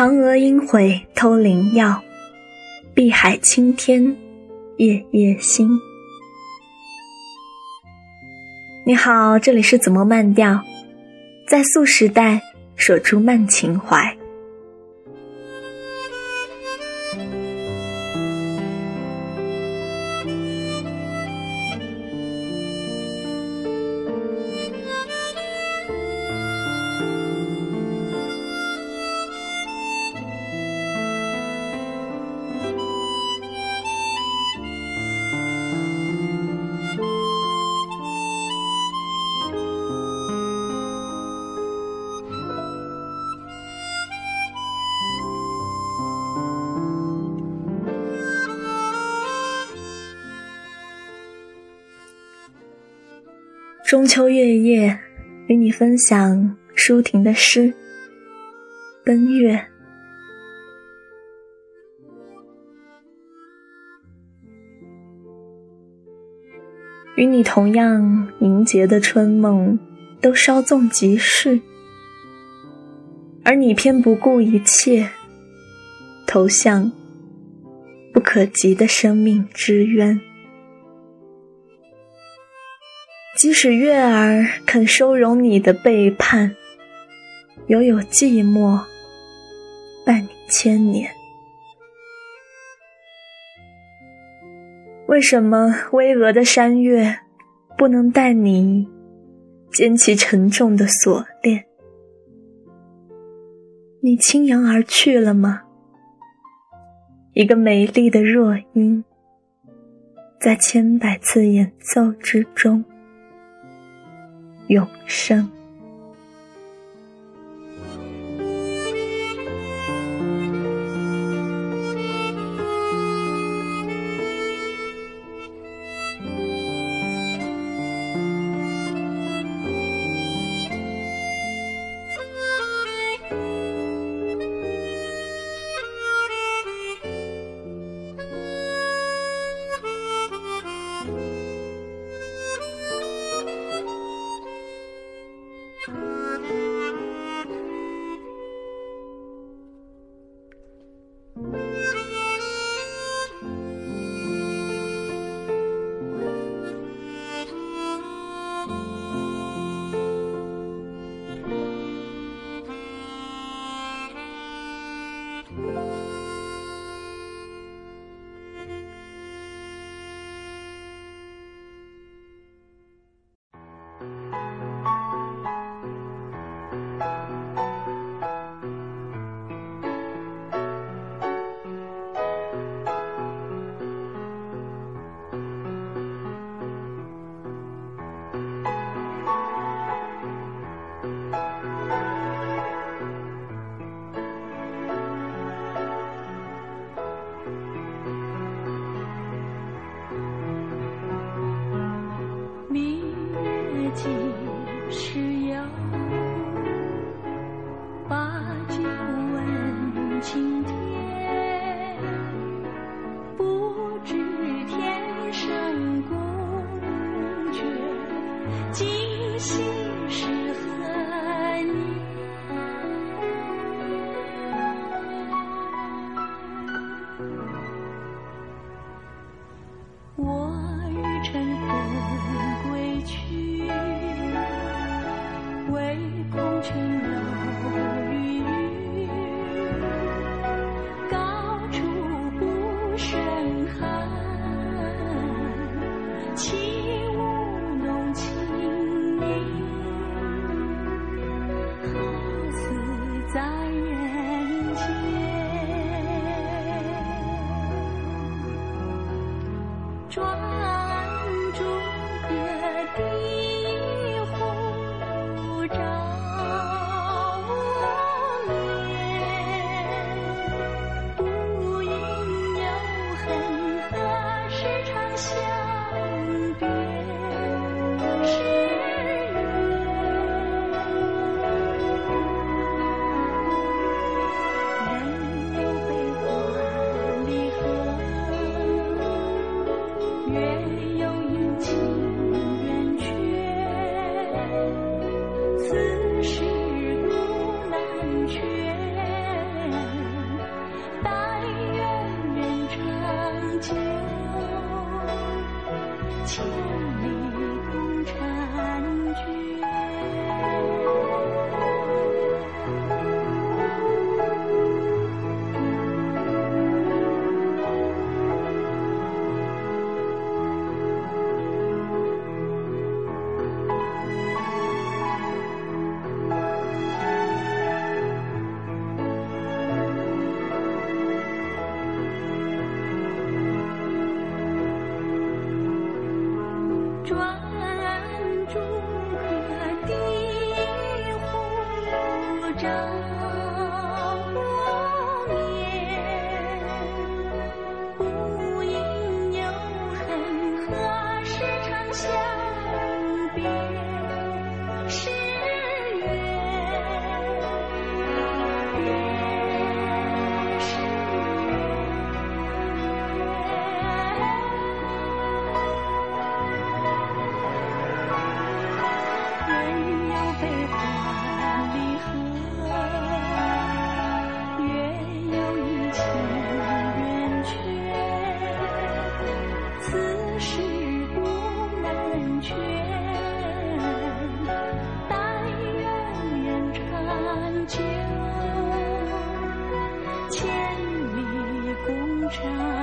嫦娥应悔偷灵药，碧海青天夜夜心。你好，这里是怎么慢调，在素时代守住慢情怀。中秋月夜，与你分享舒婷的诗《奔月》。与你同样凝结的春梦，都稍纵即逝，而你偏不顾一切，投向不可及的生命之渊。即使月儿肯收容你的背叛，犹有寂寞伴你千年。为什么巍峨的山岳不能带你肩起沉重的锁链？你轻扬而去了吗？一个美丽的弱音，在千百次演奏之中。永生。即使有把酒问青天？不知天上宫阙今夕是何年？转 Joe. 着